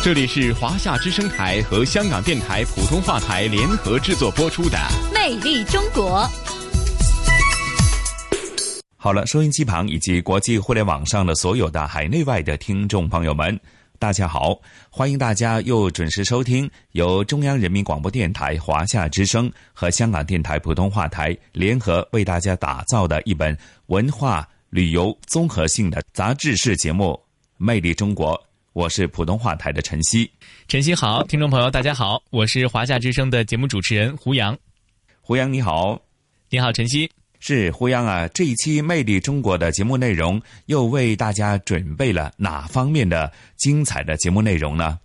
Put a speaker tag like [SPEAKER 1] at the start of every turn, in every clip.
[SPEAKER 1] 这里是华夏之声台和香港电台普通话台联合制作播出的《
[SPEAKER 2] 魅力中国》。
[SPEAKER 3] 好了，收音机旁以及国际互联网上的所有的海内外的听众朋友们，大家好！欢迎大家又准时收听由中央人民广播电台华夏之声和香港电台普通话台联合为大家打造的一本文化旅游综合性的杂志式节目《魅力中国》。我是普通话台的晨曦，
[SPEAKER 4] 晨曦好，听众朋友大家好，我是华夏之声的节目主持人胡杨，
[SPEAKER 3] 胡杨你好，
[SPEAKER 4] 你好晨曦，
[SPEAKER 3] 是胡杨啊，这一期《魅力中国》的节目内容又为大家准备了哪方面的精彩的节目内容呢？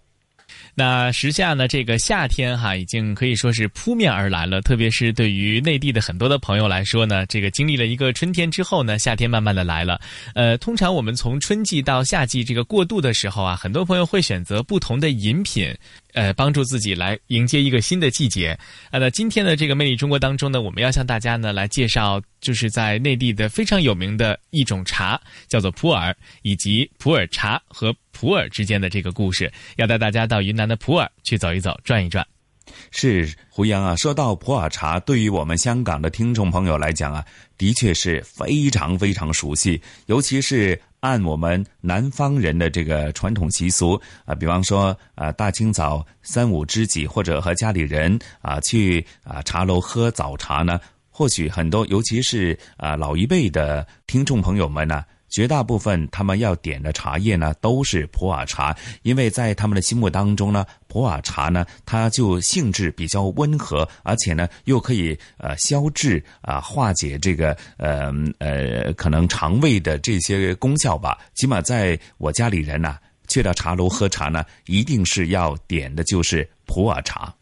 [SPEAKER 4] 那时下呢，这个夏天哈，已经可以说是扑面而来了。特别是对于内地的很多的朋友来说呢，这个经历了一个春天之后呢，夏天慢慢的来了。呃，通常我们从春季到夏季这个过渡的时候啊，很多朋友会选择不同的饮品。呃，帮助自己来迎接一个新的季节。啊，那今天的这个魅力中国当中呢，我们要向大家呢来介绍，就是在内地的非常有名的一种茶，叫做普洱，以及普洱茶和普洱之间的这个故事，要带大家到云南的普洱去走一走、转一转。
[SPEAKER 3] 是胡杨啊，说到普洱茶，对于我们香港的听众朋友来讲啊，的确是非常非常熟悉，尤其是。按我们南方人的这个传统习俗啊，比方说啊，大清早三五知己或者和家里人啊去啊茶楼喝早茶呢，或许很多，尤其是啊老一辈的听众朋友们呢。绝大部分他们要点的茶叶呢，都是普洱茶，因为在他们的心目当中呢，普洱茶呢，它就性质比较温和，而且呢，又可以呃消滞啊，化解这个呃呃可能肠胃的这些功效吧。起码在我家里人呐，去到茶楼喝茶呢，一定是要点的就是普洱茶。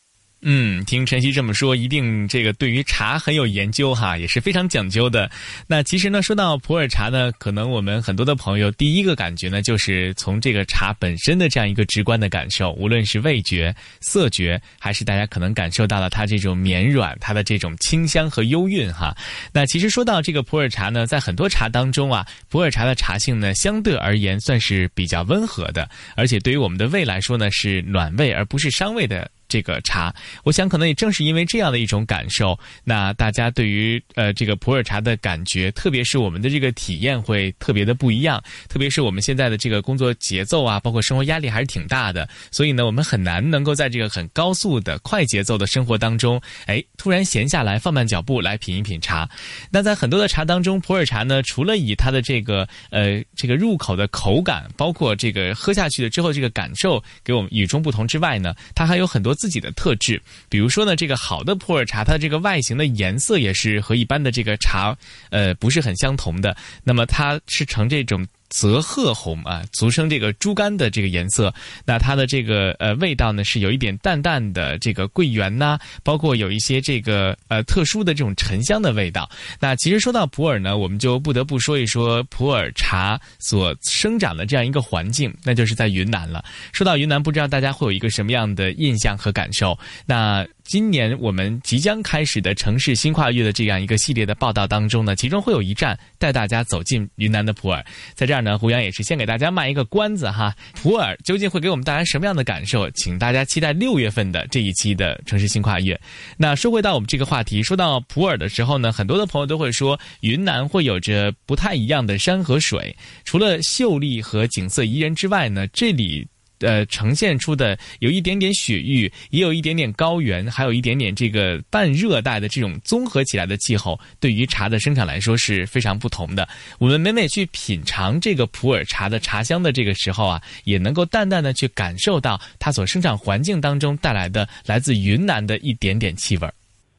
[SPEAKER 4] 嗯，听晨曦这么说，一定这个对于茶很有研究哈，也是非常讲究的。那其实呢，说到普洱茶呢，可能我们很多的朋友第一个感觉呢，就是从这个茶本身的这样一个直观的感受，无论是味觉、色觉，还是大家可能感受到了它这种绵软、它的这种清香和幽韵哈。那其实说到这个普洱茶呢，在很多茶当中啊，普洱茶的茶性呢，相对而言算是比较温和的，而且对于我们的胃来说呢，是暖胃而不是伤胃的。这个茶，我想可能也正是因为这样的一种感受，那大家对于呃这个普洱茶的感觉，特别是我们的这个体验会特别的不一样。特别是我们现在的这个工作节奏啊，包括生活压力还是挺大的，所以呢，我们很难能够在这个很高速的快节奏的生活当中，哎，突然闲下来放慢脚步来品一品茶。那在很多的茶当中，普洱茶呢，除了以它的这个呃这个入口的口感，包括这个喝下去的之后这个感受给我们与众不同之外呢，它还有很多。自己的特质，比如说呢，这个好的普洱茶，它的这个外形的颜色也是和一般的这个茶，呃，不是很相同的。那么它是呈这种。泽褐红啊，俗称这个猪肝的这个颜色，那它的这个呃味道呢是有一点淡淡的这个桂圆呐，包括有一些这个呃特殊的这种沉香的味道。那其实说到普洱呢，我们就不得不说一说普洱茶所生长的这样一个环境，那就是在云南了。说到云南，不知道大家会有一个什么样的印象和感受？那。今年我们即将开始的城市新跨越的这样一个系列的报道当中呢，其中会有一站带大家走进云南的普洱。在这儿呢，胡杨也是先给大家卖一个关子哈，普洱究竟会给我们带来什么样的感受？请大家期待六月份的这一期的城市新跨越。那说回到我们这个话题，说到普洱的时候呢，很多的朋友都会说，云南会有着不太一样的山和水，除了秀丽和景色宜人之外呢，这里。呃，呈现出的有一点点雪域，也有一点点高原，还有一点点这个半热带的这种综合起来的气候，对于茶的生产来说是非常不同的。我们每每去品尝这个普洱茶的茶香的这个时候啊，也能够淡淡的去感受到它所生长环境当中带来的来自云南的一点点气味。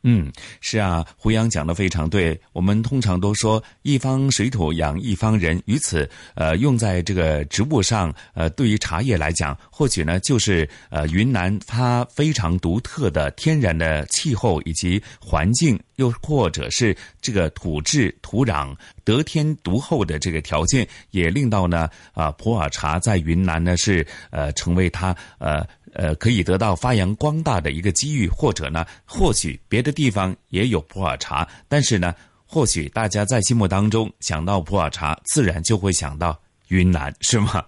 [SPEAKER 3] 嗯，是啊，胡杨讲的非常对。我们通常都说一方水土养一方人，于此呃用在这个植物上，呃对于茶叶来讲，或许呢就是呃云南它非常独特的天然的气候以及环境，又或者是这个土质土壤得天独厚的这个条件，也令到呢啊普洱茶在云南呢是呃成为它呃。呃，可以得到发扬光大的一个机遇，或者呢，或许别的地方也有普洱茶，但是呢，或许大家在心目当中想到普洱茶，自然就会想到云南，是吗？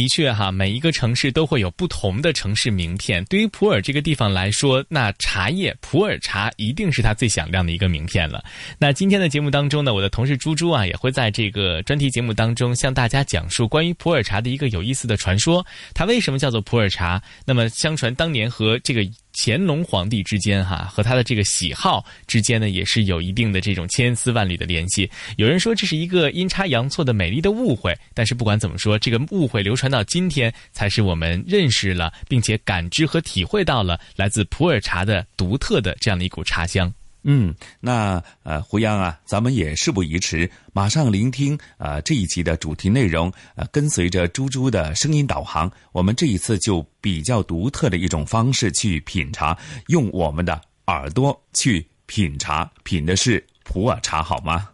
[SPEAKER 4] 的确哈，每一个城市都会有不同的城市名片。对于普洱这个地方来说，那茶叶普洱茶一定是它最响亮的一个名片了。那今天的节目当中呢，我的同事猪猪啊，也会在这个专题节目当中向大家讲述关于普洱茶的一个有意思的传说。它为什么叫做普洱茶？那么相传当年和这个。乾隆皇帝之间，哈和他的这个喜好之间呢，也是有一定的这种千丝万缕的联系。有人说这是一个阴差阳错的美丽的误会，但是不管怎么说，这个误会流传到今天，才是我们认识了并且感知和体会到了来自普洱茶的独特的这样的一股茶香。
[SPEAKER 3] 嗯，那呃，胡杨啊，咱们也事不宜迟，马上聆听啊这一集的主题内容。呃，跟随着猪猪的声音导航，我们这一次就比较独特的一种方式去品茶，用我们的耳朵去品茶，品的是普洱茶，好吗？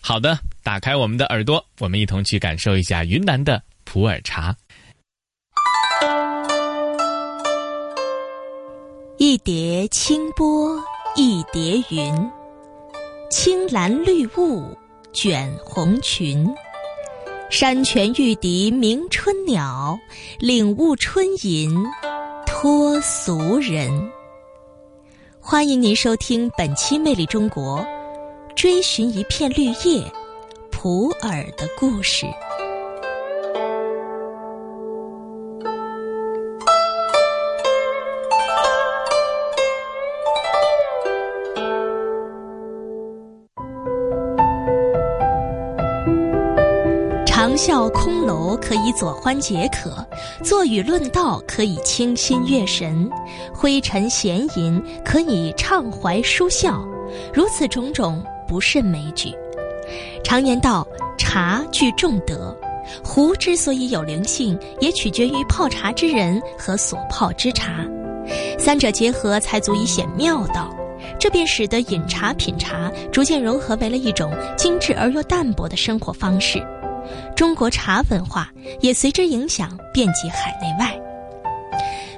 [SPEAKER 4] 好的，打开我们的耳朵，我们一同去感受一下云南的普洱茶。
[SPEAKER 5] 一碟清波。一叠云，青蓝绿雾卷红裙。山泉玉笛鸣春鸟，领悟春吟脱俗人。欢迎您收听本期《魅力中国》，追寻一片绿叶，普洱的故事。笑空楼可以佐欢解渴，坐语论道可以清心悦神，挥尘闲吟可以畅怀舒笑，如此种种不胜枚举。常言道，茶具重德，壶之所以有灵性，也取决于泡茶之人和所泡之茶，三者结合才足以显妙道。这便使得饮茶品茶逐渐融合为了一种精致而又淡泊的生活方式。中国茶文化也随之影响遍及海内外。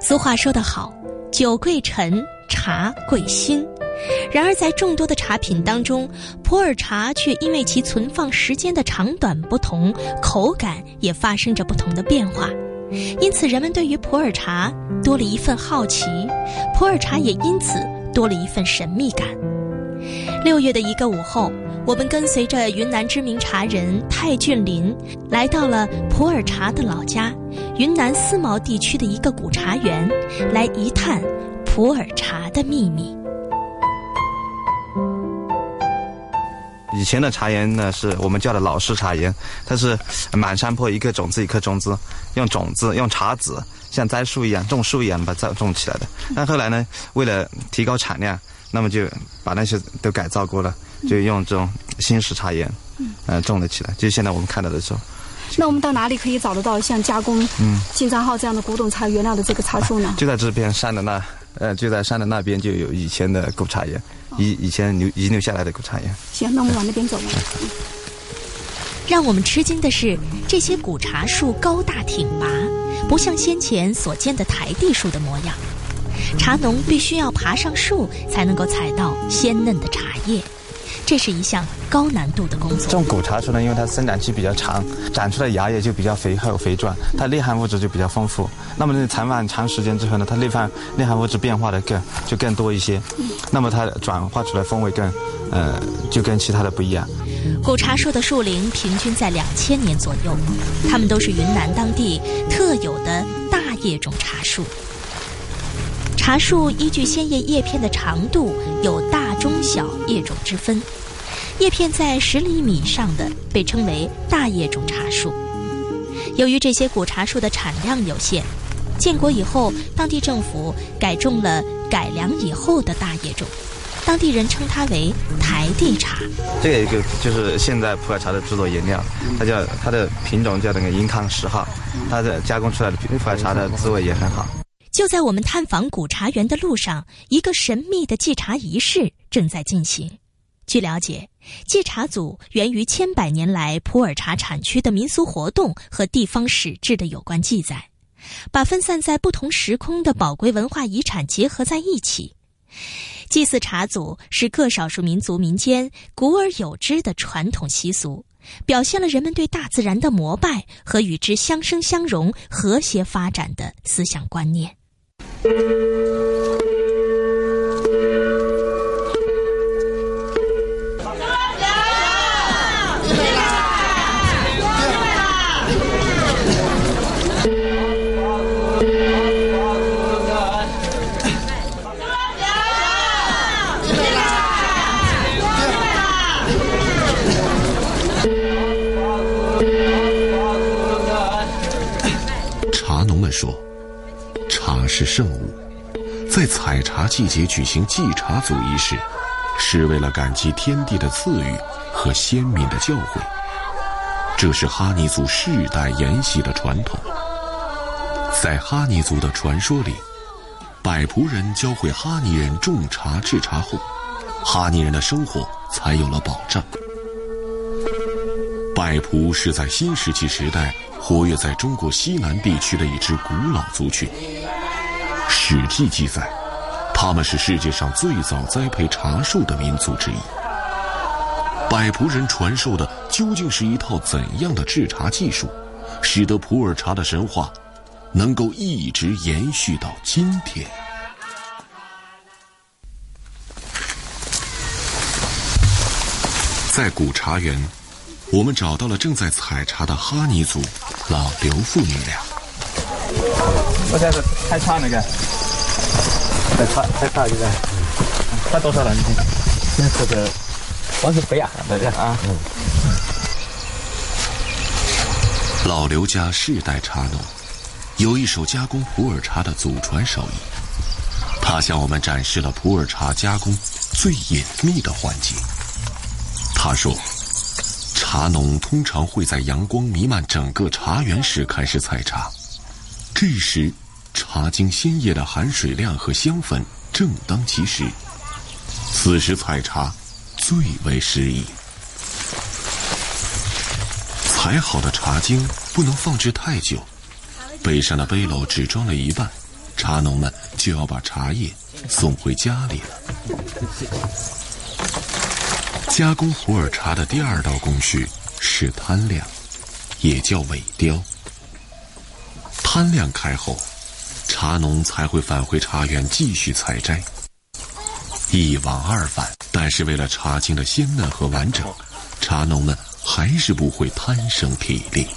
[SPEAKER 5] 俗话说得好，“酒贵陈，茶贵新。”然而，在众多的茶品当中，普洱茶却因为其存放时间的长短不同，口感也发生着不同的变化。因此，人们对于普洱茶多了一份好奇，普洱茶也因此多了一份神秘感。六月的一个午后。我们跟随着云南知名茶人泰俊林，来到了普洱茶的老家——云南思茅地区的一个古茶园，来一探普洱茶的秘密。
[SPEAKER 6] 以前的茶园呢，是我们叫的老式茶园，它是满山坡一颗种子一颗种子，用种子用茶籽像栽树一样种树一样把栽种起来的。但后来呢，为了提高产量，那么就把那些都改造过了。就用这种新式茶叶，嗯，种了起来。就现在我们看到的时候，
[SPEAKER 7] 那我们到哪里可以找得到像加工嗯金三号这样的古董茶原料的这个茶树呢？
[SPEAKER 6] 就在这边山的那，呃，就在山的那边就有以前的古茶叶，以以前留遗留下来的古茶叶。
[SPEAKER 7] 行，那我们往那边走吧。
[SPEAKER 5] 让我们吃惊的是，这些古茶树高大挺拔，不像先前所见的台地树的模样。茶农必须要爬上树，才能够采到鲜嫩的茶叶。这是一项高难度的工作。
[SPEAKER 6] 这种古茶树呢，因为它生长期比较长，长出来芽叶就比较肥厚肥壮，它内含物质就比较丰富。那么残放长时间之后呢，它内含内含物质变化的更就更多一些。那么它转化出来风味更，呃，就跟其他的不一样。
[SPEAKER 5] 古茶树的树龄平均在两千年左右，它们都是云南当地特有的大叶种茶树。茶树依据鲜叶叶片的长度有大、中、小叶种之分。叶片在十厘米以上的被称为大叶种茶树。由于这些古茶树的产量有限，建国以后，当地政府改种了改良以后的大叶种。当地人称它为台地茶。
[SPEAKER 6] 这个一个就是现在普洱茶的制作原料，它叫它的品种叫那个银康十号，它的加工出来的普洱茶的滋味也很好。
[SPEAKER 5] 就在我们探访古茶园的路上，一个神秘的祭茶仪式正在进行。据了解，祭茶祖源于千百年来普洱茶产区的民俗活动和地方史志的有关记载，把分散在不同时空的宝贵文化遗产结合在一起。祭祀茶祖是各少数民族民间古而有之的传统习俗，表现了人们对大自然的膜拜和与之相生相融、和谐发展的思想观念。
[SPEAKER 8] 是圣物，在采茶季节举行祭茶祖仪式，是为了感激天地的赐予和先民的教诲。这是哈尼族世代沿袭的传统。在哈尼族的传说里，百仆人教会哈尼人种茶制茶后，哈尼人的生活才有了保障。百仆是在新石器时代活跃在中国西南地区的一支古老族群。《史记》记载，他们是世界上最早栽培茶树的民族之一。百仆人传授的究竟是一套怎样的制茶技术，使得普洱茶的神话能够一直延续到今天？在古茶园，我们找到了正在采茶的哈尼族老刘父女俩。
[SPEAKER 6] 我现在太差那个，太差太差现在差多少了？你现在这个光是肥啊，那个啊。
[SPEAKER 8] 老刘家世代茶农，有一手加工普洱茶的祖传手艺。他向我们展示了普洱茶加工最隐秘的环节。他说，茶农通常会在阳光弥漫整个茶园时开始采茶，这时茶经鲜叶的含水量和香粉正当其时，此时采茶最为适宜。采好的茶精不能放置太久，背上的背篓只装了一半，茶农们就要把茶叶送回家里了。加工普洱茶的第二道工序是摊晾，也叫萎凋。摊晾开后，茶农才会返回茶园继续采摘。一往二返，但是为了茶青的鲜嫩和完整，茶农们还是不会贪生体力。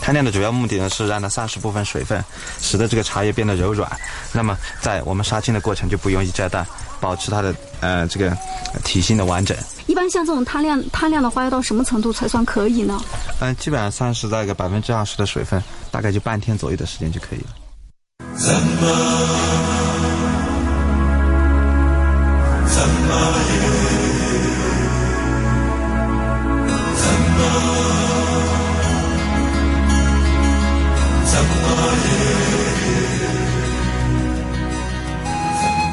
[SPEAKER 6] 摊晾的主要目的呢是让它散失部分水分，使得这个茶叶变得柔软。那么在我们杀青的过程就不容易摘淡，保持它的呃这个体型的完整。
[SPEAKER 7] 一般像这种摊量摊量的话，要到什么程度才算可以呢？
[SPEAKER 6] 嗯，基本上算是在一个百分之二十的水分，大概就半天左右的时间就可以了。
[SPEAKER 9] 怎么？怎么怎么？怎么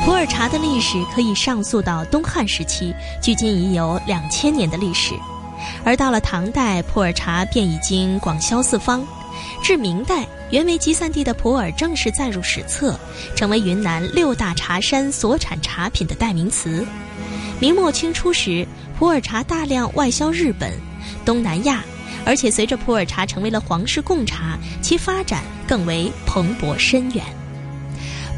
[SPEAKER 5] 普洱茶的历史可以上溯到东汉时期，距今已有两千年的历史。而到了唐代，普洱茶便已经广销四方。至明代，原为集散地的普洱正式载入史册，成为云南六大茶山所产茶品的代名词。明末清初时，普洱茶大量外销日本、东南亚，而且随着普洱茶成为了皇室贡茶，其发展更为蓬勃深远。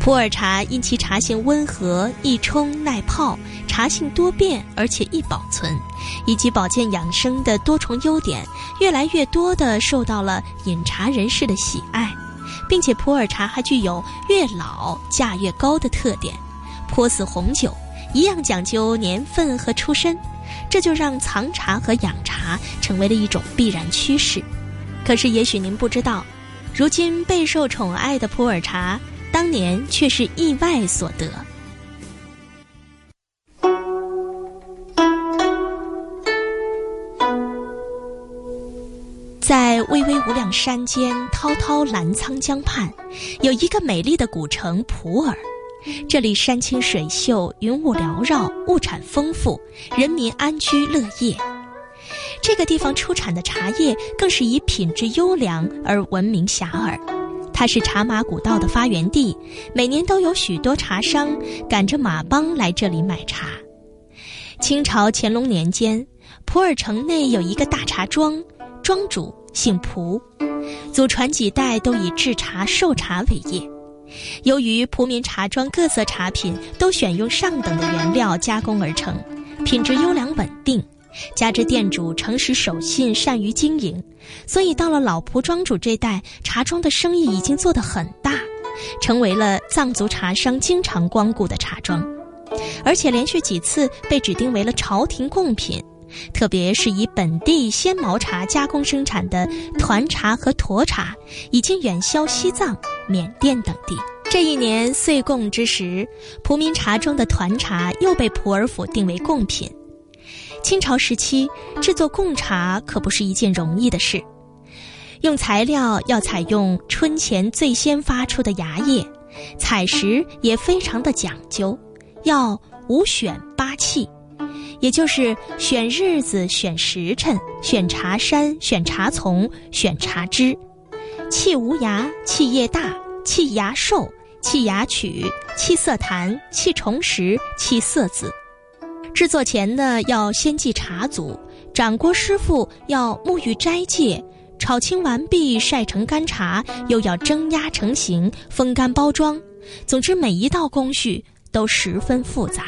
[SPEAKER 5] 普洱茶因其茶性温和、易冲耐泡，茶性多变而且易保存，以及保健养生的多重优点，越来越多地受到了饮茶人士的喜爱，并且普洱茶还具有越老价越高的特点，颇似红酒一样讲究年份和出身，这就让藏茶和养茶成为了一种必然趋势。可是，也许您不知道，如今备受宠爱的普洱茶。当年却是意外所得。在巍巍无量山间滔滔澜沧江畔有一个美丽的古城普洱这里山清水秀云雾缭绕物产丰富人民安居乐业。这个地方出产的茶叶更是以品质优良而闻名遐迩。它是茶马古道的发源地，每年都有许多茶商赶着马帮来这里买茶。清朝乾隆年间，普洱城内有一个大茶庄，庄主姓蒲，祖传几代都以制茶售茶为业。由于蒲民茶庄各色茶品都选用上等的原料加工而成，品质优良稳定，加之店主诚实守信、善于经营，所以到了老蒲庄主这代，茶庄的生意已经做得很大，成为了藏族茶商经常光顾的茶庄，而且连续几次被指定为了朝廷贡品。特别是以本地鲜毛茶加工生产的团茶和沱茶，已经远销西藏。缅甸等地，这一年岁贡之时，蒲民茶庄的团茶又被普洱府定为贡品。清朝时期制作贡茶可不是一件容易的事，用材料要采用春前最先发出的芽叶，采食也非常的讲究，要五选八器，也就是选日子、选时辰、选茶山、选茶丛、选茶枝。气无芽，气叶大，气芽瘦，气芽曲，气色弹，气重实，气色紫。制作前呢，要先祭茶祖，掌锅师傅要沐浴斋戒，炒青完毕，晒成干茶，又要蒸压成型，风干包装。总之，每一道工序都十分复杂。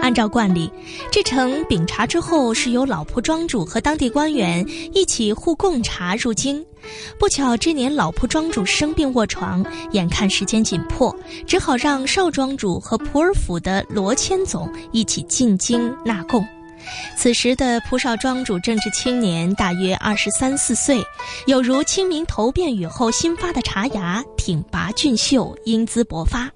[SPEAKER 5] 按照惯例，这城饼茶之后，是由老仆庄主和当地官员一起护贡茶入京。不巧，这年老仆庄主生病卧床，眼看时间紧迫，只好让少庄主和普洱府的罗千总一起进京纳贡。此时的蒲少庄主正值青年，大约二十三四岁，有如清明头遍雨后新发的茶芽，挺拔俊秀，英姿勃发。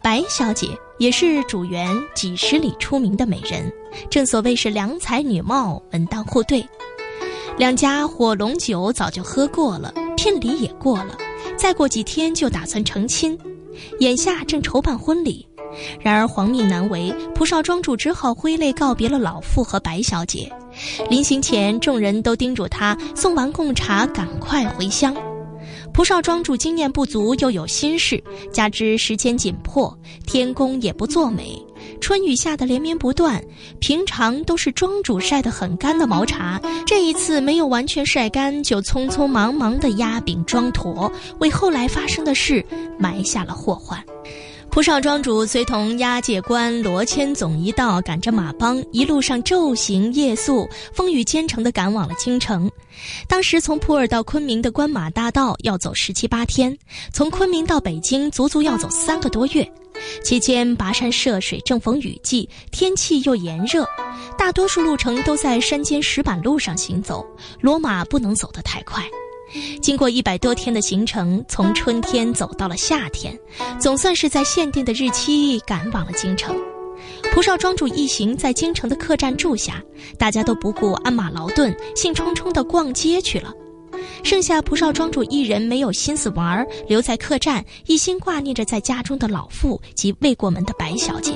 [SPEAKER 5] 白小姐也是主园几十里出名的美人，正所谓是良才女貌，门当户对。两家火龙酒早就喝过了，聘礼也过了，再过几天就打算成亲，眼下正筹办婚礼。然而皇命难违，蒲少庄主只好挥泪告别了老妇和白小姐。临行前，众人都叮嘱他送完贡茶赶快回乡。蒲少庄主经验不足，又有心事，加之时间紧迫，天公也不作美，春雨下的连绵不断。平常都是庄主晒得很干的毛茶，这一次没有完全晒干，就匆匆忙忙地压饼装坨，为后来发生的事埋下了祸患。蒲少庄主随同押解官罗千总一道，赶着马帮，一路上昼行夜宿，风雨兼程地赶往了京城。当时从普洱到昆明的关马大道要走十七八天，从昆明到北京足足要走三个多月。期间跋山涉水，正逢雨季，天气又炎热，大多数路程都在山间石板路上行走，骡马不能走得太快。经过一百多天的行程，从春天走到了夏天，总算是在限定的日期赶往了京城。蒲少庄主一行在京城的客栈住下，大家都不顾鞍马劳顿，兴冲冲地逛街去了。剩下蒲少庄主一人没有心思玩，留在客栈，一心挂念着在家中的老妇及未过门的白小姐。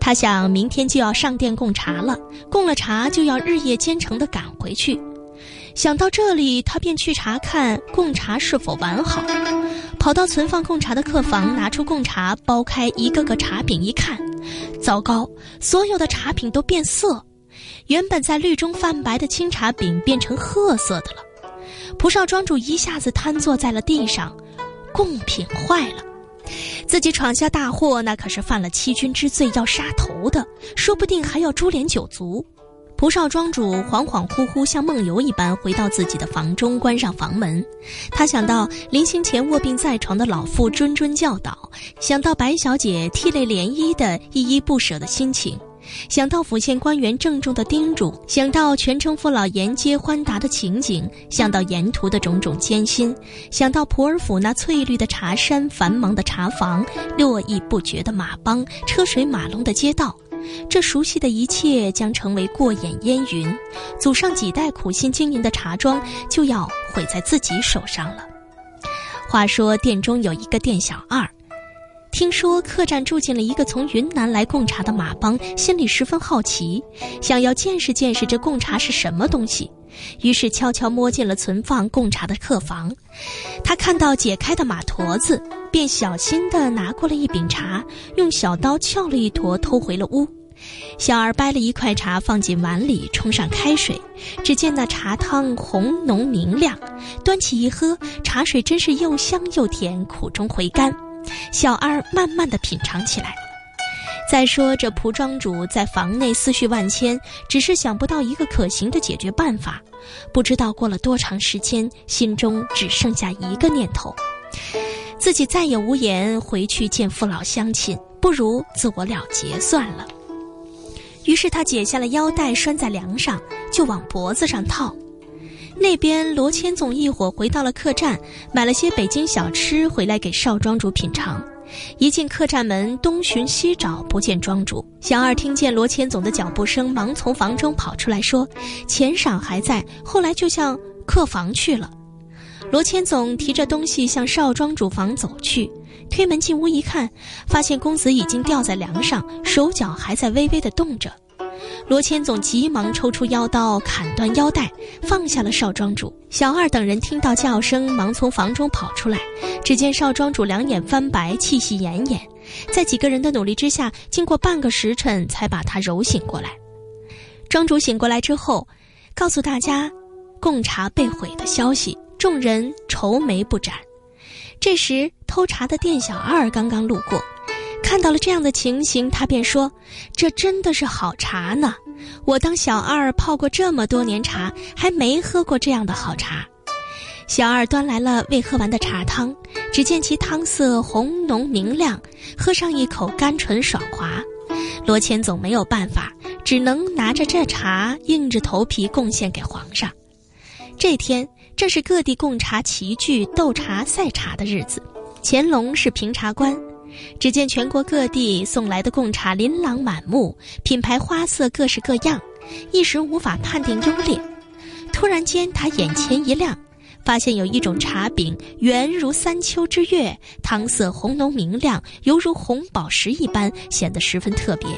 [SPEAKER 5] 他想，明天就要上殿贡茶了，贡了茶就要日夜兼程地赶回去。想到这里，他便去查看贡茶是否完好，跑到存放贡茶的客房，拿出贡茶，剥开一个个茶饼一看，糟糕，所有的茶品都变色，原本在绿中泛白的青茶饼变成褐色的了。蒲少庄主一下子瘫坐在了地上，贡品坏了，自己闯下大祸，那可是犯了欺君之罪，要杀头的，说不定还要株连九族。蒲少庄主恍恍惚惚，像梦游一般回到自己的房中，关上房门。他想到临行前卧病在床的老妇谆谆教导，想到白小姐涕泪涟漪的依依不舍的心情，想到府县官员郑重的叮嘱，想到全城父老沿街欢达的情景，想到沿途的种种艰辛，想到普洱府那翠绿的茶山、繁忙的茶房、络绎不绝的马帮、车水马龙的街道。这熟悉的一切将成为过眼烟云，祖上几代苦心经营的茶庄就要毁在自己手上了。话说店中有一个店小二，听说客栈住进了一个从云南来贡茶的马帮，心里十分好奇，想要见识见识这贡茶是什么东西，于是悄悄摸进了存放贡茶的客房。他看到解开的马坨子，便小心地拿过了一柄茶，用小刀撬了一坨，偷回了屋。小二掰了一块茶放进碗里，冲上开水，只见那茶汤红浓明亮，端起一喝，茶水真是又香又甜，苦中回甘。小二慢慢地品尝起来。再说这蒲庄主在房内思绪万千，只是想不到一个可行的解决办法。不知道过了多长时间，心中只剩下一个念头：自己再也无颜回去见父老乡亲，不如自我了结算了。于是他解下了腰带，拴在梁上，就往脖子上套。那边罗千总一伙回到了客栈，买了些北京小吃回来给少庄主品尝。一进客栈门，东寻西找，不见庄主。小二听见罗千总的脚步声，忙从房中跑出来，说：“钱赏还在。”后来就向客房去了。罗千总提着东西向少庄主房走去，推门进屋一看，发现公子已经吊在梁上，手脚还在微微的动着。罗千总急忙抽出腰刀，砍断腰带，放下了少庄主。小二等人听到叫声，忙从房中跑出来。只见少庄主两眼翻白，气息奄奄，在几个人的努力之下，经过半个时辰，才把他揉醒过来。庄主醒过来之后，告诉大家，贡茶被毁的消息，众人愁眉不展。这时，偷茶的店小二刚刚路过。看到了这样的情形，他便说：“这真的是好茶呢！我当小二泡过这么多年茶，还没喝过这样的好茶。”小二端来了未喝完的茶汤，只见其汤色红浓明亮，喝上一口甘醇爽滑。罗千总没有办法，只能拿着这茶硬着头皮贡献给皇上。这天正是各地贡茶齐聚、斗茶赛茶的日子，乾隆是评茶官。只见全国各地送来的贡茶琳琅满目，品牌花色各式各样，一时无法判定优劣。突然间，他眼前一亮，发现有一种茶饼圆如三秋之月，汤色红浓明亮，犹如红宝石一般，显得十分特别。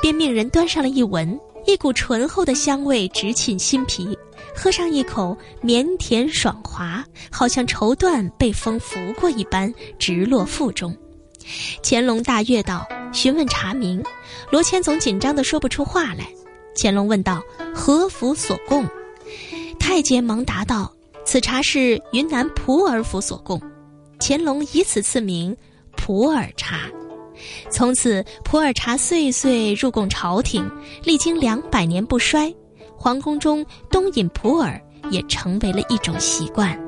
[SPEAKER 5] 便命人端上了一闻，一股醇厚的香味直沁心脾，喝上一口，绵甜爽滑，好像绸缎被风拂过一般，直落腹中。乾隆大悦道：“询问茶名。”罗千总紧张的说不出话来。乾隆问道：“何府所供？”太监忙答道：“此茶是云南普洱府所供。”乾隆以此赐名普洱茶。从此，普洱茶岁岁入贡朝廷，历经两百年不衰。皇宫中冬饮普洱也成为了一种习惯。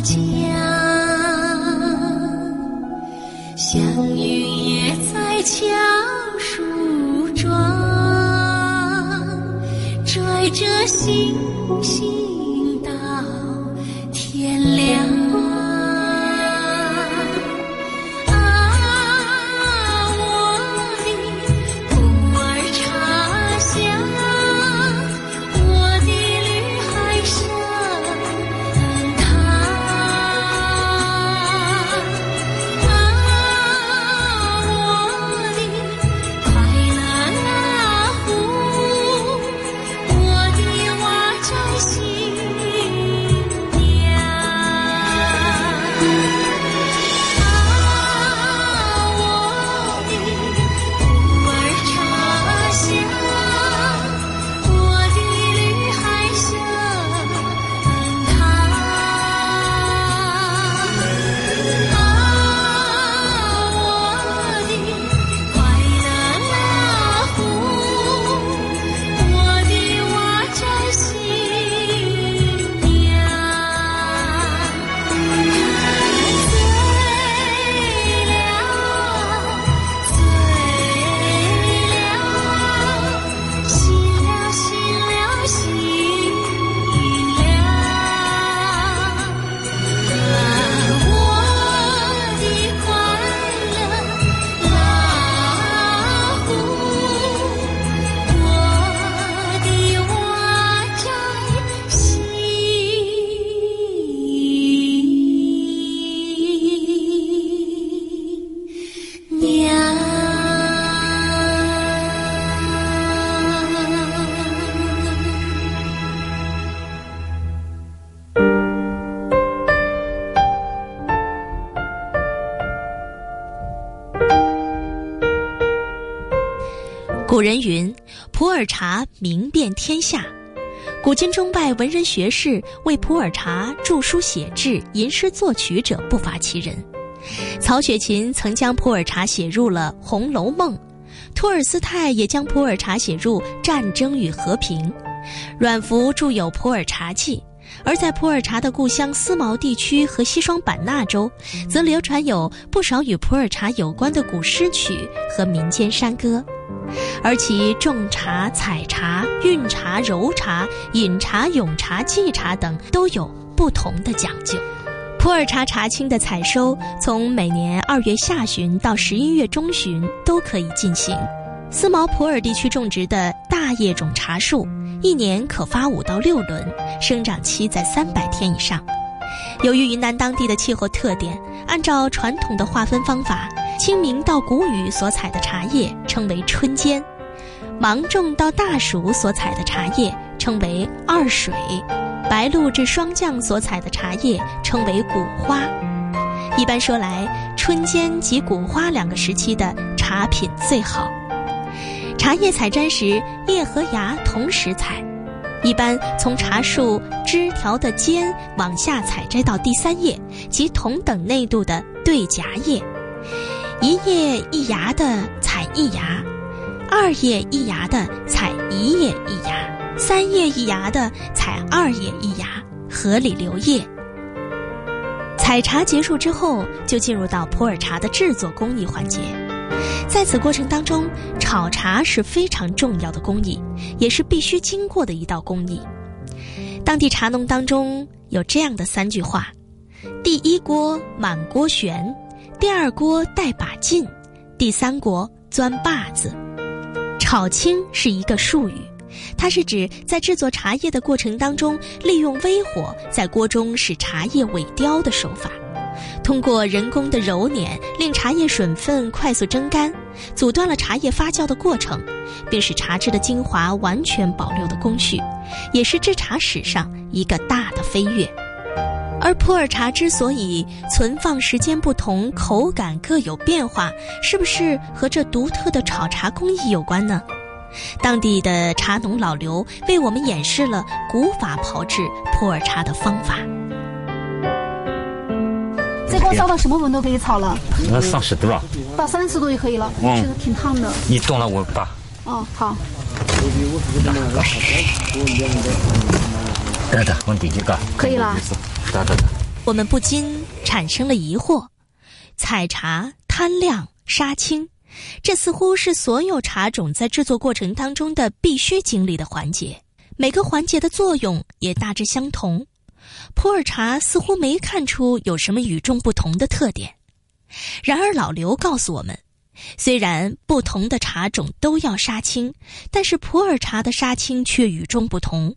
[SPEAKER 10] 家，祥云也在巧梳妆，拽着星星
[SPEAKER 5] 古人云：“普洱茶名遍天下。”古今中外文人学士为普洱茶著书写志、吟诗作曲者不乏其人。曹雪芹曾将普洱茶写入了《红楼梦》，托尔斯泰也将普洱茶写入《战争与和平》，阮福著有《普洱茶记》，而在普洱茶的故乡思茅地区和西双版纳州，则流传有不少与普洱茶有关的古诗曲和民间山歌。而其种茶、采茶、运茶、揉茶、饮茶、咏茶、祭茶等都有不同的讲究。普洱茶茶青的采收从每年二月下旬到十一月中旬都可以进行。思茅普洱地区种植的大叶种茶树，一年可发五到六轮，生长期在三百天以上。由于云南当地的气候特点，按照传统的划分方法，清明到谷雨所采的茶叶称为春间，芒种到大暑所采的茶叶称为二水，白露至霜降所采的茶叶称为谷花。一般说来，春间及谷花两个时期的茶品最好。茶叶采摘时，叶和芽同时采。一般从茶树枝条的尖往下采摘到第三叶，即同等内度的对夹叶，一叶一芽的采一芽，二叶一芽的采一叶一芽，三叶一芽的采二叶一芽，合理留叶。采茶结束之后，就进入到普洱茶的制作工艺环节。在此过程当中，炒茶是非常重要的工艺，也是必须经过的一道工艺。当地茶农当中有这样的三句话：第一锅满锅悬，第二锅带把劲，第三锅钻把子。炒青是一个术语，它是指在制作茶叶的过程当中，利用微火在锅中使茶叶萎凋的手法。通过人工的揉捻，令茶叶水分快速蒸干，阻断了茶叶发酵的过程，并使茶汁的精华完全保留的工序，也是制茶史上一个大的飞跃。而普洱茶之所以存放时间不同，口感各有变化，是不是和这独特的炒茶工艺有关呢？当地的茶农老刘为我们演示了古法炮制普洱茶的方法。
[SPEAKER 7] 这锅烧到什么温度可以炒了？
[SPEAKER 11] 那三十度啊，
[SPEAKER 7] 到三十度就可以了。
[SPEAKER 11] 嗯
[SPEAKER 7] 这个挺烫的。
[SPEAKER 11] 你动了我吧。
[SPEAKER 7] 哦，好。
[SPEAKER 11] 得得，往地去嘎。
[SPEAKER 7] 可以了。
[SPEAKER 5] 我们不禁产生了疑惑：采茶、摊晾、杀青，这似乎是所有茶种在制作过程当中的必须经历的环节。每个环节的作用也大致相同，普洱茶似乎没看出有什么与众不同的特点。然而老刘告诉我们，虽然不同的茶种都要杀青，但是普洱茶的杀青却与众不同。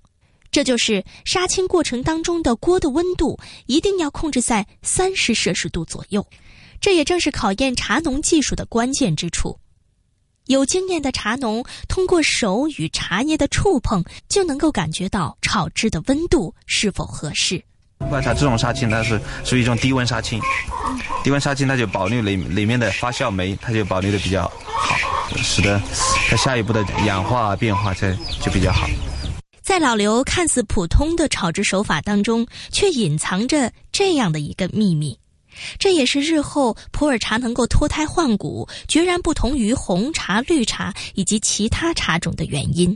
[SPEAKER 5] 这就是杀青过程当中的锅的温度一定要控制在三十摄氏度左右，这也正是考验茶农技术的关键之处。有经验的茶农通过手与茶叶的触碰，就能够感觉到炒制的温度是否合适。
[SPEAKER 6] 观察这种杀青，它是属于一种低温杀青，低温杀青它就保留里里面的发酵酶，它就保留的比较好，使得它下一步的氧化变化才就比较好。
[SPEAKER 5] 在老刘看似普通的炒制手法当中，却隐藏着这样的一个秘密。这也是日后普洱茶能够脱胎换骨、决然不同于红茶、绿茶以及其他茶种的原因。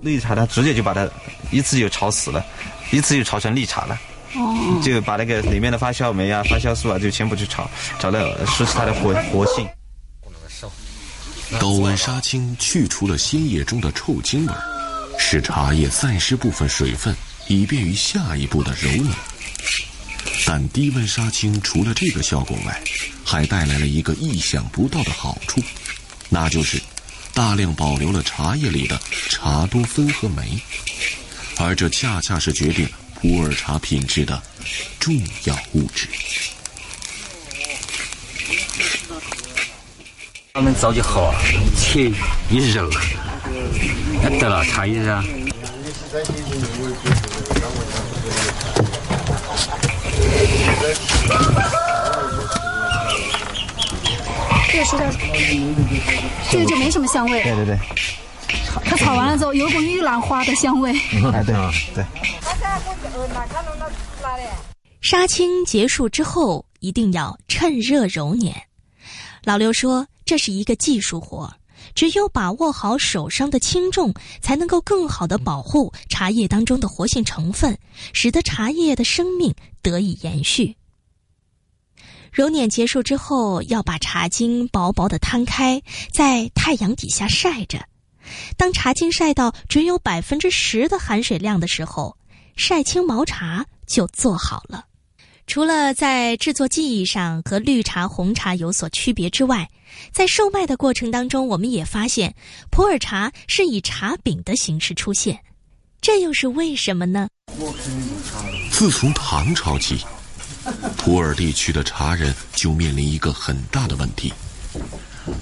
[SPEAKER 6] 绿茶它直接就把它一次就炒死了，一次就炒成绿茶了。哦，就把那个里面的发酵酶啊、发酵素啊，就全部去炒，炒到失去它的活活性。
[SPEAKER 8] 高温杀青去除了鲜叶中的臭青味，使茶叶散失部分水分，以便于下一步的揉捻。但低温杀青除了这个效果外，还带来了一个意想不到的好处，那就是大量保留了茶叶里的茶多酚和酶，而这恰恰是决定普洱茶品质的重要物质。
[SPEAKER 11] 他们早就好啊，切一揉，那得了茶叶啊。
[SPEAKER 7] 这个是它，这个就没什么香味。
[SPEAKER 6] 对对对，
[SPEAKER 7] 它炒完了之后有一股玉兰花的香味。
[SPEAKER 6] 哎对对。
[SPEAKER 5] 杀青结束之后，一定要趁热揉捻。老刘说，这是一个技术活，只有把握好手上的轻重，才能够更好的保护茶叶当中的活性成分，使得茶叶的生命得以延续。揉捻结束之后，要把茶茎薄薄的摊开，在太阳底下晒着。当茶茎晒到只有百分之十的含水量的时候，晒青毛茶就做好了。除了在制作技艺上和绿茶、红茶有所区别之外，在售卖的过程当中，我们也发现普洱茶是以茶饼的形式出现，这又是为什么呢？
[SPEAKER 8] 自从唐朝起，普洱地区的茶人就面临一个很大的问题，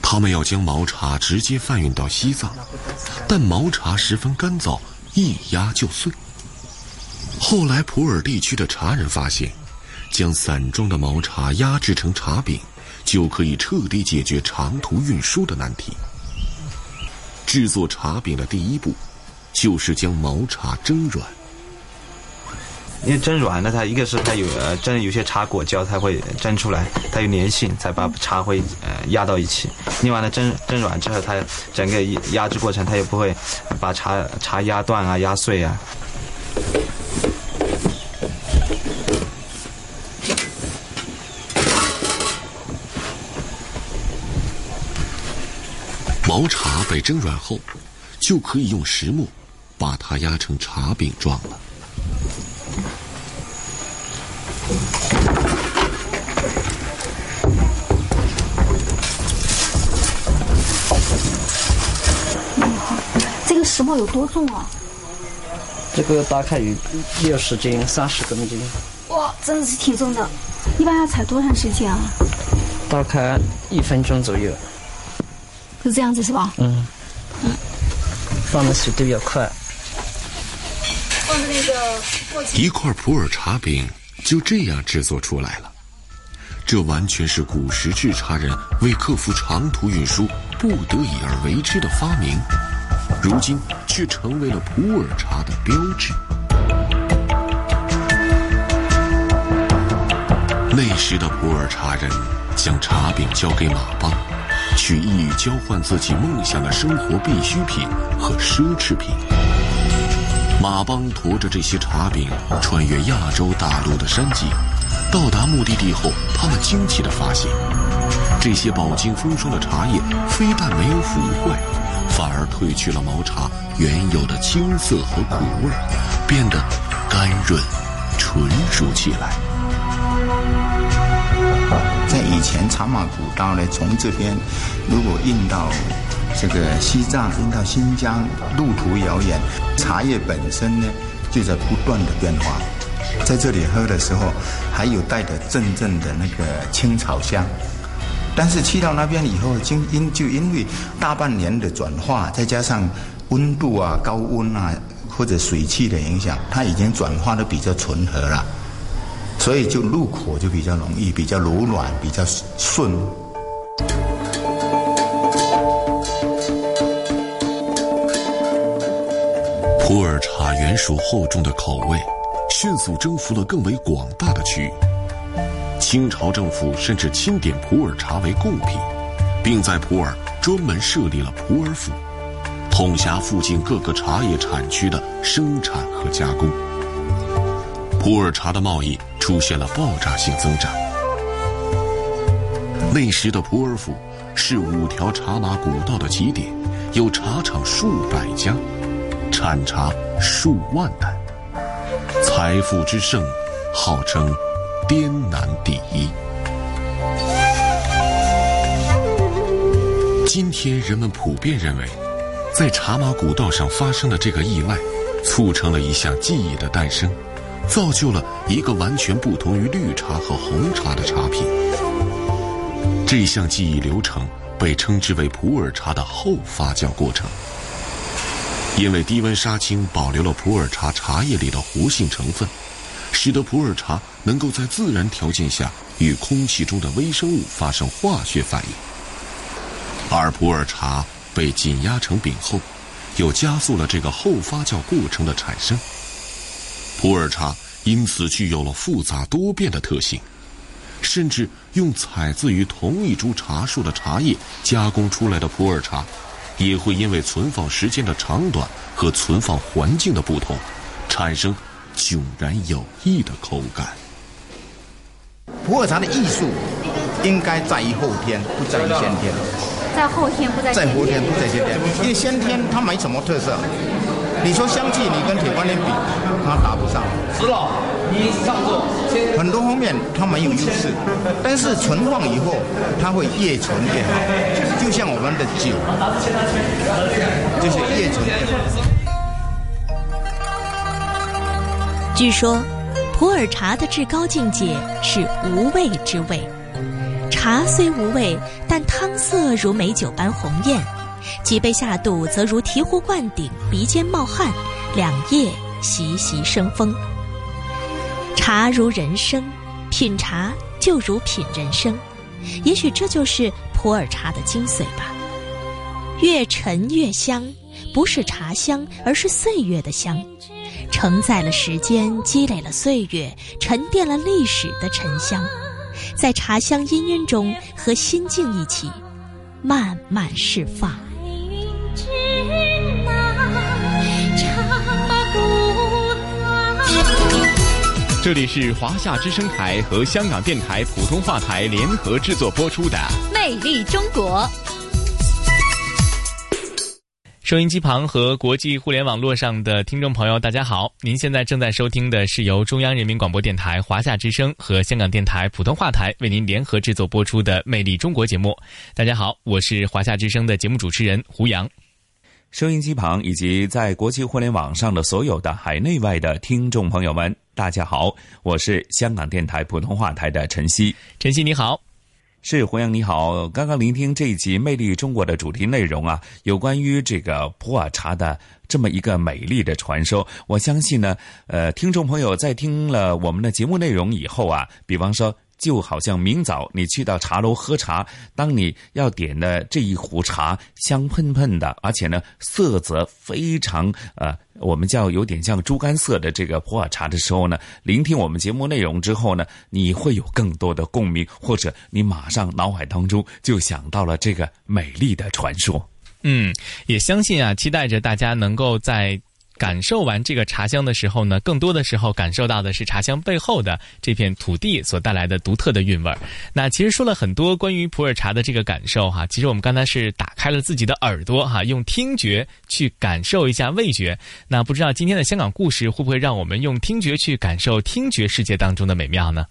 [SPEAKER 8] 他们要将毛茶直接贩运到西藏，但毛茶十分干燥，一压就碎。后来，普洱地区的茶人发现。将散装的毛茶压制成茶饼，就可以彻底解决长途运输的难题。制作茶饼的第一步，就是将毛茶蒸软。
[SPEAKER 6] 因为蒸软了，它一个是它有呃蒸有些茶果胶，它会蒸出来，它有粘性，才把茶会呃压到一起。另外呢，蒸蒸软之后，它整个压制过程，它也不会把茶茶压断啊、压碎啊。
[SPEAKER 8] 毛茶被蒸软后，就可以用石磨把它压成茶饼状了。
[SPEAKER 7] 这个石磨有多重啊？
[SPEAKER 12] 这个大概有六十斤、三十公斤。
[SPEAKER 7] 哇，真的是挺重的。一般要踩多长时间啊？
[SPEAKER 12] 大概一分钟左右。
[SPEAKER 7] 是这样子是吧？
[SPEAKER 12] 嗯。嗯。放的速度要快。
[SPEAKER 7] 放的那个。
[SPEAKER 8] 一块普洱茶饼就这样制作出来了。这完全是古时制茶人为克服长途运输不得已而为之的发明，如今却成为了普洱茶的标志。那时的普洱茶人将茶饼交给马帮。去意欲交换自己梦想的生活必需品和奢侈品。马帮驮着这些茶饼穿越亚洲大陆的山脊，到达目的地后，他们惊奇地发现，这些饱经风霜的茶叶非但没有腐坏，反而褪去了毛茶原有的青涩和苦味，变得甘润、纯熟起来。
[SPEAKER 13] 以前茶马古道呢，从这边如果运到这个西藏、运到新疆，路途遥远，茶叶本身呢就在不断的变化。在这里喝的时候，还有带着阵阵的那个青草香。但是去到那边以后，就因就因为大半年的转化，再加上温度啊、高温啊或者水汽的影响，它已经转化的比较纯和了。所以就入口就比较容易，比较柔软，比较顺。
[SPEAKER 8] 普洱茶原属厚重的口味，迅速征服了更为广大的区域。清朝政府甚至钦点普洱茶为贡品，并在普洱专门设立了普洱府，统辖附近各个茶叶产区的生产和加工。普洱茶的贸易出现了爆炸性增长。那时的普洱府是五条茶马古道的起点，有茶厂数百家，产茶数万担，财富之盛，号称滇南第一。今天人们普遍认为，在茶马古道上发生的这个意外，促成了一项技艺的诞生。造就了一个完全不同于绿茶和红茶的茶品。这项技艺流程被称之为普洱茶的后发酵过程。因为低温杀青保留了普洱茶茶叶里的活性成分，使得普洱茶能够在自然条件下与空气中的微生物发生化学反应。而普洱茶被紧压成饼后，又加速了这个后发酵过程的产生。普洱茶因此具有了复杂多变的特性，甚至用采自于同一株茶树的茶叶加工出来的普洱茶，也会因为存放时间的长短和存放环境的不同，产生迥然有异的口感。
[SPEAKER 13] 普洱茶的艺术应该在于后天，不在于先天。
[SPEAKER 14] 在后天，不在
[SPEAKER 13] 在后天，不在先天，因为先天它没什么特色。你说香气，你跟铁观音比，它达不上。
[SPEAKER 15] 石老，你上座。
[SPEAKER 13] 很多方面它没有优势，但是存放以后，它会越存越好。就像我们的酒，就是越存越
[SPEAKER 5] 好。据说，普洱茶的至高境界是无味之味。茶虽无味，但汤色如美酒般红艳。几杯下肚，则如醍醐灌顶，鼻尖冒汗，两腋习习生风。茶如人生，品茶就如品人生，也许这就是普洱茶的精髓吧。越陈越香，不是茶香，而是岁月的香，承载了时间，积累了岁月，沉淀了历史的沉香，在茶香氤氲中和心境一起，慢慢释放。
[SPEAKER 1] 这里是华夏之声台和香港电台普通话台联合制作播出的《
[SPEAKER 2] 魅力中国》。
[SPEAKER 4] 收音机旁和国际互联网络上的听众朋友，大家好！您现在正在收听的是由中央人民广播电台华夏之声和香港电台普通话台为您联合制作播出的《魅力中国》节目。大家好，我是华夏之声的节目主持人胡杨。
[SPEAKER 3] 收音机旁以及在国际互联网上的所有的海内外的听众朋友们，大家好，我是香港电台普通话台的晨曦。
[SPEAKER 4] 晨曦你好，
[SPEAKER 3] 是胡杨你好。刚刚聆听这一集《魅力中国》的主题内容啊，有关于这个普洱茶的这么一个美丽的传说。我相信呢，呃，听众朋友在听了我们的节目内容以后啊，比方说。就好像明早你去到茶楼喝茶，当你要点的这一壶茶香喷喷的，而且呢色泽非常呃，我们叫有点像猪肝色的这个普洱茶的时候呢，聆听我们节目内容之后呢，你会有更多的共鸣，或者你马上脑海当中就想到了这个美丽的传说。
[SPEAKER 4] 嗯，也相信啊，期待着大家能够在。感受完这个茶香的时候呢，更多的时候感受到的是茶香背后的这片土地所带来的独特的韵味儿。那其实说了很多关于普洱茶的这个感受哈，其实我们刚才是打开了自己的耳朵哈，用听觉去感受一下味觉。那不知道今天的香港故事会不会让我们用听觉去感受听觉世界当中的美妙呢？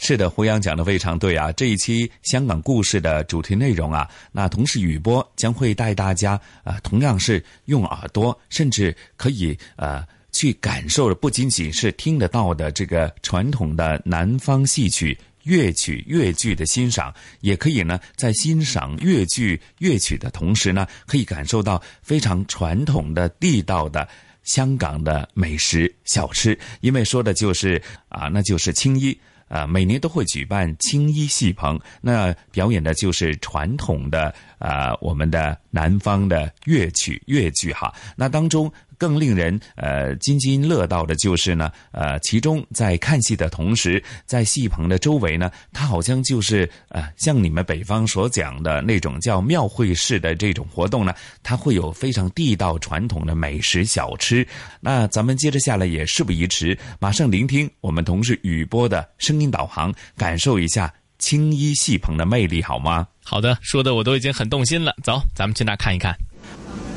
[SPEAKER 3] 是的，胡杨讲的非常对啊！这一期香港故事的主题内容啊，那同时雨波将会带大家啊，同样是用耳朵，甚至可以呃去感受的，不仅仅是听得到的这个传统的南方戏曲、乐曲、乐剧的欣赏，也可以呢在欣赏乐剧、乐曲的同时呢，可以感受到非常传统的地道的香港的美食小吃，因为说的就是啊，那就是青衣。啊，每年都会举办青衣戏棚，那表演的就是传统的啊，我们的南方的乐曲、乐剧哈。那当中更令人呃津津乐道的就是呢，呃，其中在看戏的同时，在戏棚的周围呢，它好像就是呃，像你们北方所讲的那种叫庙会式的这种活动呢，它会有非常地道传统的美食小吃。那咱们接着下来也事不宜迟，马上聆听我们同事雨波的声音导航，感受一下青衣戏棚的魅力，好吗？
[SPEAKER 4] 好的，说的我都已经很动心了。走，咱们去那看一看。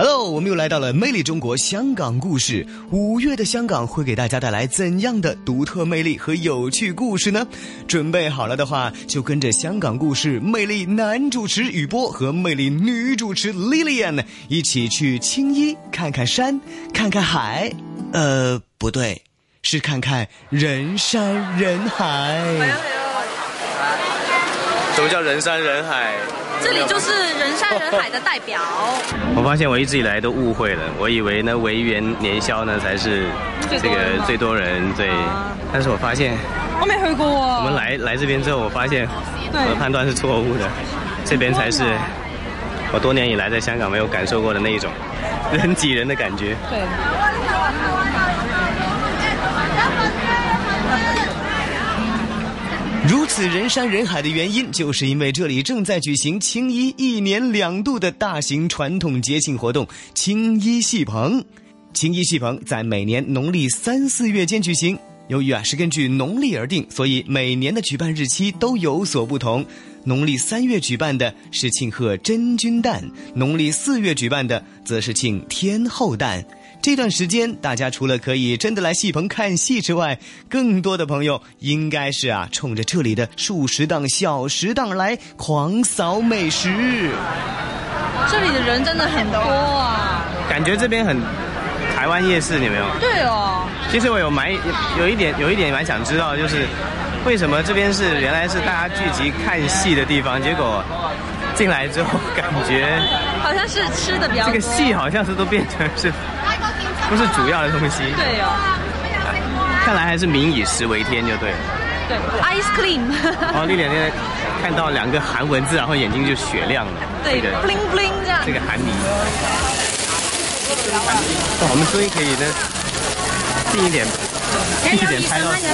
[SPEAKER 16] Hello，我们又来到了魅力中国香港故事。五月的香港会给大家带来怎样的独特魅力和有趣故事呢？准备好了的话，就跟着香港故事魅力男主持雨波和魅力女主持 Lilian 一起去青衣看看山，看看海。呃，不对，是看看人山人海。
[SPEAKER 17] 什么叫人山人海？
[SPEAKER 18] 这里就是人山人海的代表。
[SPEAKER 17] 我发现我一直以来都误会了，我以为呢维园年宵呢才是这个最多人对，但是我发现
[SPEAKER 18] 我没去过。
[SPEAKER 17] 我们来来这边之后，我发现我的判断是错误的，这边才是我多年以来在香港没有感受过的那一种人挤人的感觉。
[SPEAKER 18] 对。
[SPEAKER 16] 如此人山人海的原因，就是因为这里正在举行青衣一年两度的大型传统节庆活动——青衣戏棚。青衣戏棚在每年农历三四月间举行。由于啊是根据农历而定，所以每年的举办日期都有所不同。农历三月举办的是庆贺真君诞，农历四月举办的则是庆天后诞。这段时间，大家除了可以真的来戏棚看戏之外，更多的朋友应该是啊，冲着这里的数十档小食档来狂扫美食。
[SPEAKER 18] 这里的人真的很多啊！
[SPEAKER 17] 感觉这边很台湾夜市，你有没有？
[SPEAKER 18] 对哦。
[SPEAKER 17] 其实我有蛮有一点有一点蛮想知道，就是为什么这边是原来是大家聚集看戏的地方，结果进来之后感觉
[SPEAKER 18] 好像是吃的比较多。
[SPEAKER 17] 这个戏好像是都变成是。不是主要的东西。
[SPEAKER 18] 对哦。
[SPEAKER 17] 看来还是民以食为天，就对了。
[SPEAKER 18] 对，ice cream。
[SPEAKER 17] 哦，丽莲莲看到两个韩文字，然后眼睛就雪亮了。
[SPEAKER 18] 对，bling bling 这样。
[SPEAKER 17] 这个韩迷。我们终于可以呢近一点，近一点拍到食物。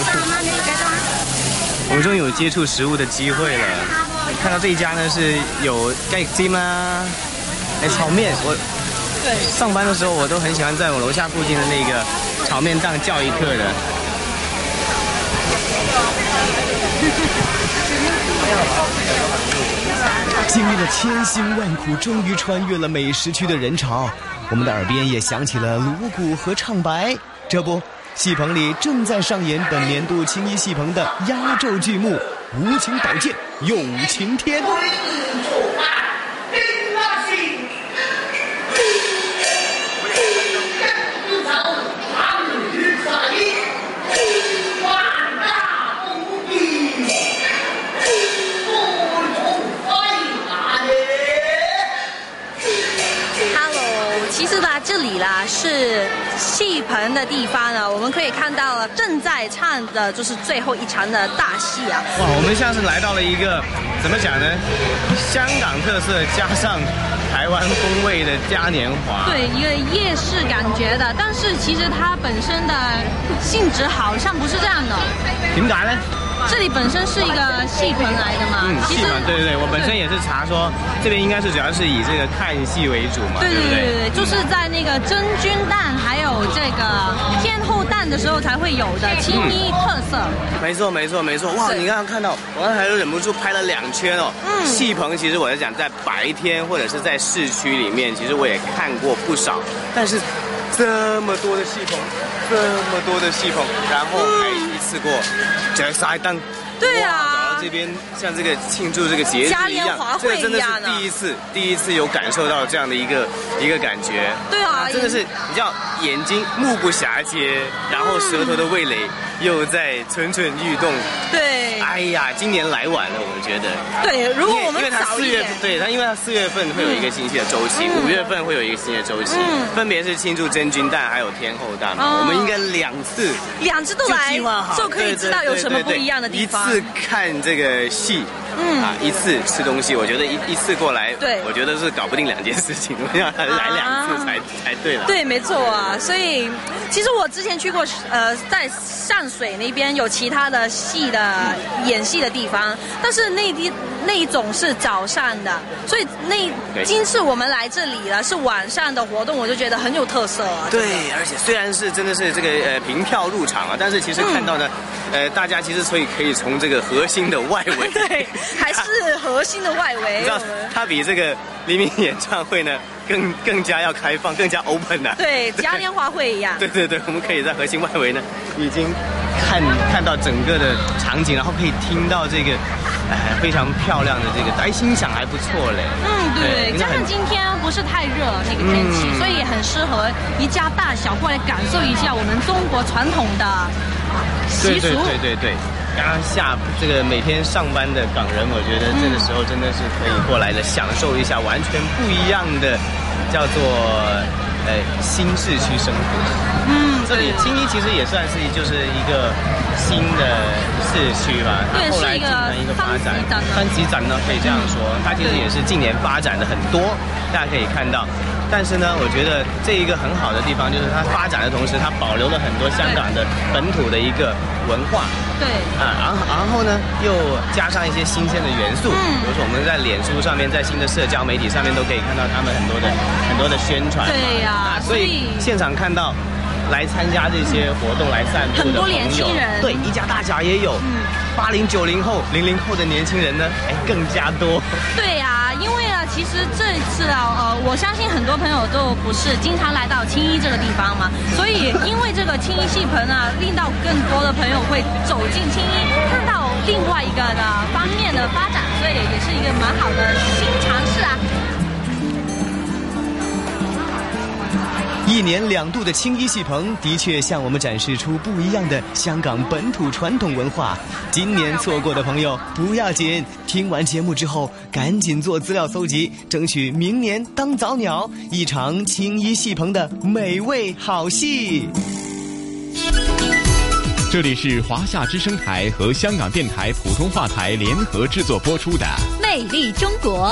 [SPEAKER 17] 我们终于有接触食物的机会了。看到这一家呢是有盖鸡吗？哎，炒面我。
[SPEAKER 18] 对，
[SPEAKER 17] 上班的时候我都很喜欢在我楼下附近的那个炒面档叫一客的。
[SPEAKER 16] 经历了千辛万苦，终于穿越了美食区的人潮，我们的耳边也响起了锣鼓和唱白。这不，戏棚里正在上演本年度青衣戏棚的压轴剧目《无情宝剑有情天》。
[SPEAKER 18] 这里啦是戏棚的地方呢，我们可以看到了正在唱的就是最后一场的大戏啊。
[SPEAKER 17] 哇，我们像是来到了一个怎么讲呢？香港特色加上台湾风味的嘉年华。
[SPEAKER 18] 对，一个夜市感觉的，但是其实它本身的性质好像不是这样的。
[SPEAKER 17] 点解呢？
[SPEAKER 18] 这里本身是一个戏棚来的嘛，
[SPEAKER 17] 嗯，戏嘛，对对对，我本身也是查说这边应该是主要是以这个看戏为主嘛，
[SPEAKER 18] 对
[SPEAKER 17] 对
[SPEAKER 18] 对对对，就是在那个真菌蛋还有这个天后蛋的时候才会有的青衣特色。
[SPEAKER 17] 没错，没错，没错！哇，你刚刚看到，我刚才都忍不住拍了两圈哦。
[SPEAKER 18] 嗯
[SPEAKER 17] 戏棚其实我在讲，在白天或者是在市区里面，其实我也看过不少，但是这么多的系统，这么多的系统，然后还一次过着晒灯。
[SPEAKER 18] 对啊
[SPEAKER 17] 哇搞到这边像这个庆祝这个节日一样这个真的是第一次，第一次有感受到这样的一个一个感觉。
[SPEAKER 18] 对啊
[SPEAKER 17] 真的是你知道，眼睛目不暇接，然后舌头的味蕾又在蠢蠢欲动。
[SPEAKER 18] 对，
[SPEAKER 17] 哎呀，今年来晚了，我觉得。
[SPEAKER 18] 对，如果我们
[SPEAKER 17] 因为因为它
[SPEAKER 18] 早一点
[SPEAKER 17] 四月份，，对它，因为它四月份会有一个新期的周期，
[SPEAKER 18] 嗯
[SPEAKER 17] 五月份会有一个新的周期，
[SPEAKER 18] 嗯
[SPEAKER 17] 分别是庆祝真菌蛋还有天后蛋嘛。
[SPEAKER 18] 哦
[SPEAKER 17] 我们应该两次
[SPEAKER 18] 两只都来
[SPEAKER 17] 就
[SPEAKER 18] 可以知道有什么不一样的地方。
[SPEAKER 17] 对对对对一次看这个戏，
[SPEAKER 18] 嗯
[SPEAKER 17] 啊，一次吃东西，我觉得一一次过来，
[SPEAKER 18] 对
[SPEAKER 17] 我觉得是搞不定两件事情，我要来两次才、才对了。
[SPEAKER 18] 对，没错啊。所以其实我之前去过，呃，在上水那边有其他的戏的演戏的地方，但是那地那一种是早上的，所以那今次我们来这里了是晚上的活动，我就觉得很有特色啊。
[SPEAKER 17] 对，而且虽然是真的是这个呃凭票入场啊，但是其实看到呢，呃，大家其实所以可以从这个核心的外围，
[SPEAKER 18] 对，还是核心的外围。
[SPEAKER 17] 你知道它比这个黎明演唱会呢更更加要开放，更加 open 的、
[SPEAKER 18] 对嘉年华会一样。
[SPEAKER 17] 对对对，我们可以在核心外围呢，已经看看到整个的场景，然后可以听到这个，哎，非常漂亮的这个，哎，心想还不错嘞。
[SPEAKER 18] 嗯，对，
[SPEAKER 17] 对
[SPEAKER 18] 加上今天不是太热那个天气，
[SPEAKER 17] 嗯
[SPEAKER 18] 所以很适合一家大小过来感受一下我们中国传统的习俗。
[SPEAKER 17] 对对对对对，刚刚下这个每天上班的港人，我觉得这个时候真的是可以过来的，享受一下完全不一样的，叫做呃新市区生活。
[SPEAKER 18] 嗯，
[SPEAKER 17] 这里青衣其实也算是就是一个新的市区吧，
[SPEAKER 18] 对
[SPEAKER 17] 它后来进行一个发展
[SPEAKER 18] 番禺，
[SPEAKER 17] 番禺展呢可以这样说，它其实也是近年发展的很多，大家可以看到。但是呢，我觉得这一个很好的地方就是它发展的同时，它保留了很多香港的本土的一个文化。
[SPEAKER 18] 对
[SPEAKER 17] 啊，然后然后呢，又加上一些新鲜的元素，
[SPEAKER 18] 嗯
[SPEAKER 17] 比如说我们在脸书上面，在新的社交媒体上面都可以看到他们很多的很多的宣传嘛。
[SPEAKER 18] 对呀
[SPEAKER 17] 啊所以现场看到来参加这些活动来散步的
[SPEAKER 18] 很多
[SPEAKER 17] 朋友
[SPEAKER 18] 年轻人
[SPEAKER 17] 对，一家大小也有。
[SPEAKER 18] 嗯
[SPEAKER 17] 八零九零后、零零后的年轻人呢，哎，更加多。
[SPEAKER 18] 对呀、啊，其实这一次啊，呃，我相信很多朋友都不是经常来到青衣这个地方嘛，所以因为这个青衣戏棚啊，令到更多的朋友会走进青衣，看到另外一个的方面的发展，所以也是一个蛮好的新尝试
[SPEAKER 16] 一年两度的青衣戏棚，的确向我们展示出不一样的香港本土传统文化。今年错过的朋友不要紧，听完节目之后赶紧做资料搜集，争取明年当早鸟，一场青衣戏棚的美味好戏。
[SPEAKER 1] 这里是华夏之声台和香港电台普通话台联合制作播出的《
[SPEAKER 2] 魅力中国》。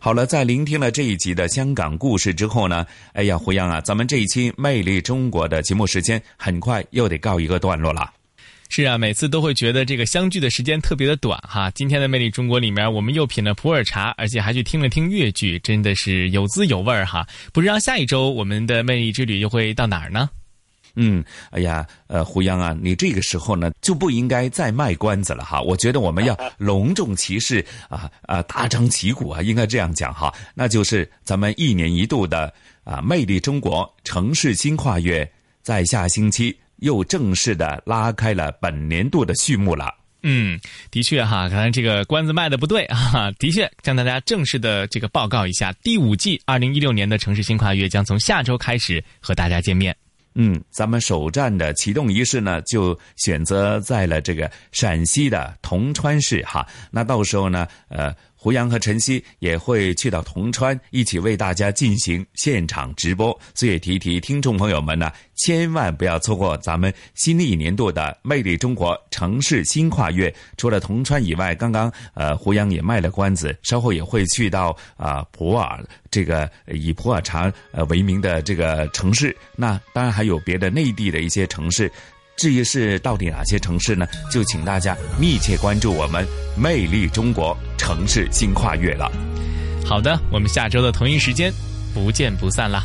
[SPEAKER 3] 好了，在聆听了这一集的香港故事之后呢，哎呀，胡杨啊，咱们这一期《魅力中国》的节目时间很快又得告一个段落了。
[SPEAKER 4] 是啊，每次都会觉得这个相聚的时间特别的短哈。今天的《魅力中国》里面，我们又品了普洱茶，而且还去听了听粤剧，真的是有滋有味儿哈。不知道下一周我们的魅力之旅又会到哪儿呢？
[SPEAKER 3] 嗯，哎呀，呃，胡杨啊，你这个时候呢就不应该再卖关子了哈。我觉得我们要隆重其事啊啊，大张旗鼓啊，应该这样讲哈。那就是咱们一年一度的啊“魅力中国”城市新跨越，在下星期又正式的拉开了本年度的序幕了。
[SPEAKER 4] 嗯，的确哈，看来这个关子卖的不对啊。的确，向大家正式的这个报告一下，第五季二零一六年的城市新跨越将从下周开始和大家见面。
[SPEAKER 3] 嗯，咱们首站的启动仪式呢，就选择在了这个陕西的铜川市哈。那到时候呢，呃，胡杨和晨曦也会去到铜川，一起为大家进行现场直播。所以提提听众朋友们呢，千万不要错过咱们新的一年度的《魅力中国城市新跨越》。除了铜川以外，刚刚呃胡杨也卖了关子，稍后也会去到啊普洱这个以普洱茶呃为名的这个城市。那当然还有别的内地的一些城市。至于是到底哪些城市呢？就请大家密切关注我们《魅力中国城市新跨越》了。
[SPEAKER 4] 好的，我们下周的同一时间不见不散啦。